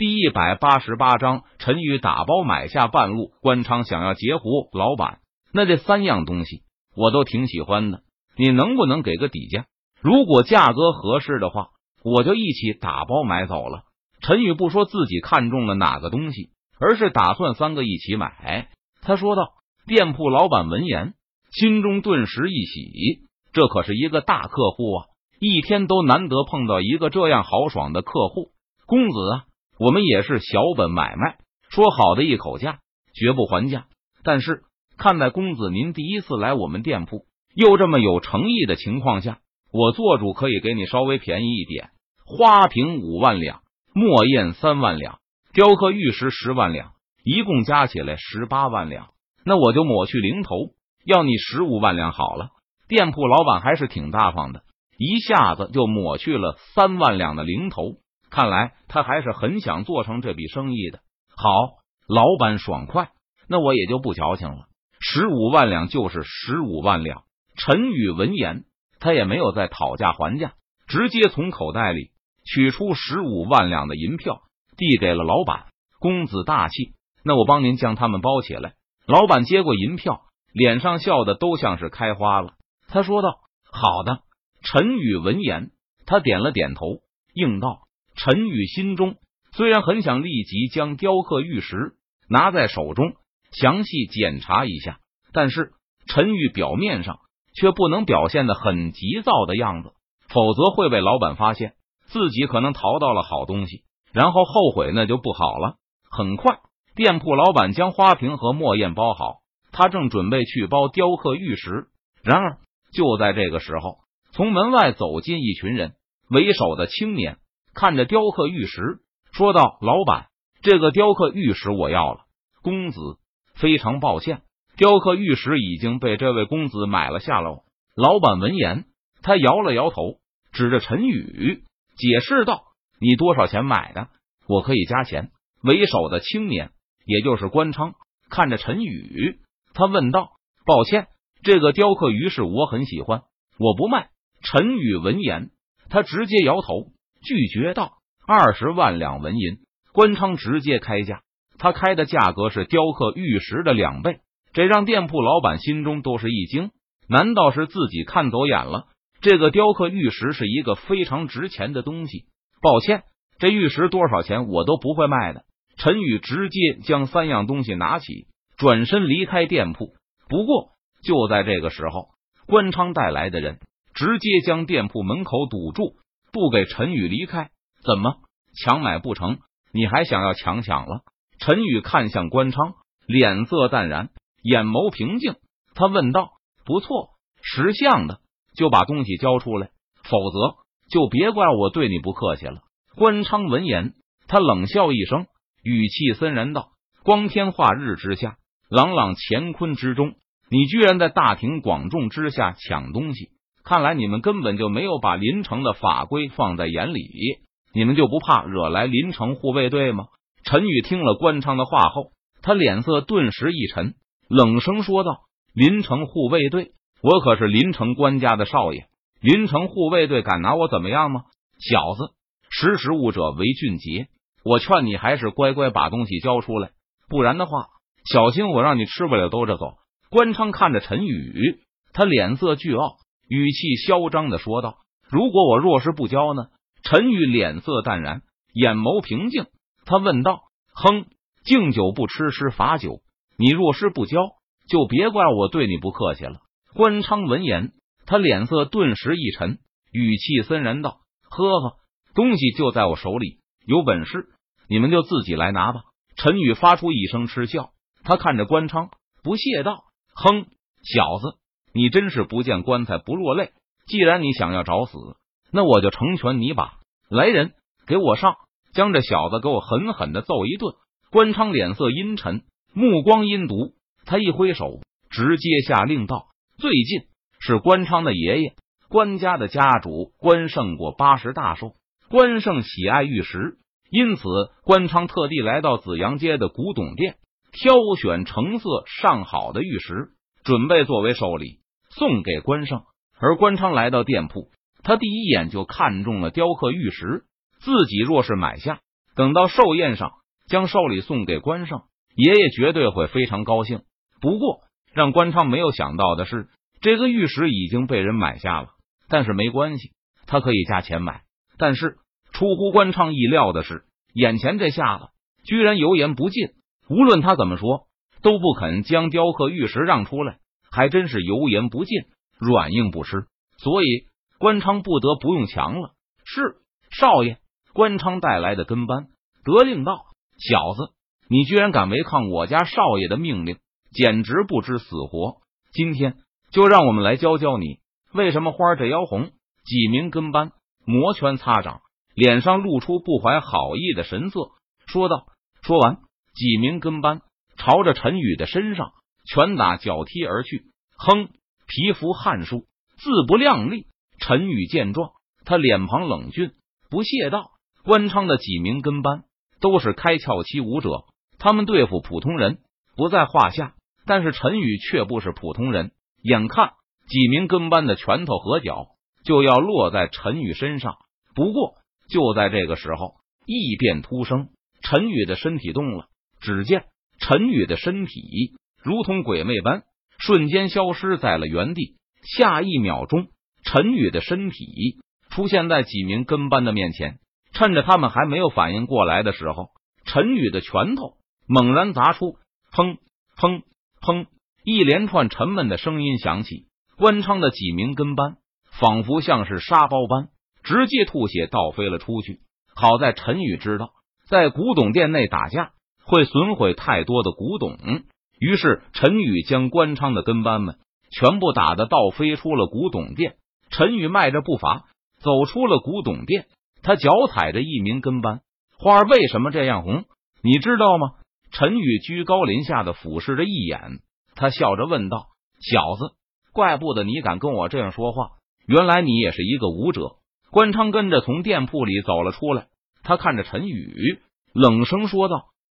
第一百八十八章，陈宇打包买下半路。关昌想要截胡老板，那这三样东西我都挺喜欢的，你能不能给个底价？如果价格合适的话，我就一起打包买走了。陈宇不说自己看中了哪个东西，而是打算三个一起买。他说道：“店铺老板闻言，心中顿时一喜，这可是一个大客户啊，一天都难得碰到一个这样豪爽的客户。公子啊！”我们也是小本买卖，说好的一口价，绝不还价。但是看在公子您第一次来我们店铺，又这么有诚意的情况下，我做主可以给你稍微便宜一点。花瓶五万两，墨砚三万两，雕刻玉石十万两，一共加起来十八万两。那我就抹去零头，要你十五万两好了。店铺老板还是挺大方的，一下子就抹去了三万两的零头。看来他还是很想做成这笔生意的。好，老板爽快，那我也就不矫情了。十五万两就是十五万两。陈宇闻言，他也没有再讨价还价，直接从口袋里取出十五万两的银票，递给了老板。公子大气，那我帮您将他们包起来。老板接过银票，脸上笑的都像是开花了。他说道：“好的。”陈宇闻言，他点了点头，应道。陈宇心中虽然很想立即将雕刻玉石拿在手中详细检查一下，但是陈宇表面上却不能表现的很急躁的样子，否则会被老板发现自己可能淘到了好东西，然后后悔那就不好了。很快，店铺老板将花瓶和墨砚包好，他正准备去包雕刻玉石，然而就在这个时候，从门外走进一群人，为首的青年。看着雕刻玉石，说道：“老板，这个雕刻玉石我要了。”公子非常抱歉，雕刻玉石已经被这位公子买了下楼。老板闻言，他摇了摇头，指着陈宇解释道：“你多少钱买的？我可以加钱。”为首的青年，也就是关昌，看着陈宇，他问道：“抱歉，这个雕刻玉石我很喜欢，我不卖。”陈宇闻言，他直接摇头。拒绝道：“二十万两纹银。”关昌直接开价，他开的价格是雕刻玉石的两倍，这让店铺老板心中都是一惊。难道是自己看走眼了？这个雕刻玉石是一个非常值钱的东西。抱歉，这玉石多少钱我都不会卖的。陈宇直接将三样东西拿起，转身离开店铺。不过就在这个时候，关昌带来的人直接将店铺门口堵住。不给陈宇离开，怎么强买不成？你还想要强抢了？陈宇看向关昌，脸色淡然，眼眸平静。他问道：“不错，识相的就把东西交出来，否则就别怪我对你不客气了。”关昌闻言，他冷笑一声，语气森然道：“光天化日之下，朗朗乾坤之中，你居然在大庭广众之下抢东西！”看来你们根本就没有把林城的法规放在眼里，你们就不怕惹来林城护卫队吗？陈宇听了关昌的话后，他脸色顿时一沉，冷声说道：“林城护卫队，我可是林城官家的少爷，林城护卫队敢拿我怎么样吗？小子，识时务者为俊杰，我劝你还是乖乖把东西交出来，不然的话，小心我让你吃不了兜着走。”关昌看着陈宇，他脸色巨傲。语气嚣张的说道：“如果我若是不交呢？”陈宇脸色淡然，眼眸平静。他问道：“哼，敬酒不吃吃罚酒，你若是不交，就别怪我对你不客气了。”关昌闻言，他脸色顿时一沉，语气森然道：“呵呵，东西就在我手里，有本事你们就自己来拿吧。”陈宇发出一声嗤笑，他看着关昌，不屑道：“哼，小子。”你真是不见棺材不落泪。既然你想要找死，那我就成全你吧。来人，给我上，将这小子给我狠狠的揍一顿。关昌脸色阴沉，目光阴毒，他一挥手，直接下令道：“最近是关昌的爷爷关家的家主关胜过八十大寿，关胜喜爱玉石，因此关昌特地来到紫阳街的古董店，挑选成色上好的玉石。”准备作为寿礼送给关胜，而关昌来到店铺，他第一眼就看中了雕刻玉石。自己若是买下，等到寿宴上，将寿礼送给关胜，爷爷绝对会非常高兴。不过，让关昌没有想到的是，这个玉石已经被人买下了。但是没关系，他可以加钱买。但是出乎关昌意料的是，眼前这下子居然油盐不进，无论他怎么说，都不肯将雕刻玉石让出来，还真是油盐不进，软硬不吃。所以关昌不得不用强了。是少爷，关昌带来的跟班得令道：“小子，你居然敢违抗我家少爷的命令，简直不知死活！今天就让我们来教教你。”为什么花这妖红？几名跟班摩拳擦掌，脸上露出不怀好意的神色，说道：“说完，几名跟班朝着陈宇的身上拳打脚踢而去。哼，皮肤汗数，自不量力。”陈宇见状，他脸庞冷峻，不屑道：“关昌的几名跟班都是开窍期武者，他们对付普通人不在话下。但是陈宇却不是普通人，眼看……”几名跟班的拳头和脚就要落在陈宇身上，不过就在这个时候，异变突生，陈宇的身体动了。只见陈宇的身体如同鬼魅般瞬间消失在了原地。下一秒钟，陈宇的身体出现在几名跟班的面前。趁着他们还没有反应过来的时候，陈宇的拳头猛然砸出，砰砰砰，一连串沉闷的声音响起。关昌的几名跟班仿佛像是沙包般，直接吐血倒飞了出去。好在陈宇知道，在古董店内打架会损毁太多的古董，于是陈宇将关昌的跟班们全部打得倒飞出了古董店。陈宇迈着步伐走出了古董店，他脚踩着一名跟班。花儿为什么这样红？你知道吗？陈宇居高临下的俯视着一眼，他笑着问道：“小子。”怪不得你敢跟我这样说话，原来你也是一个武者。关昌跟着从店铺里走了出来，他看着陈宇，冷声说道：“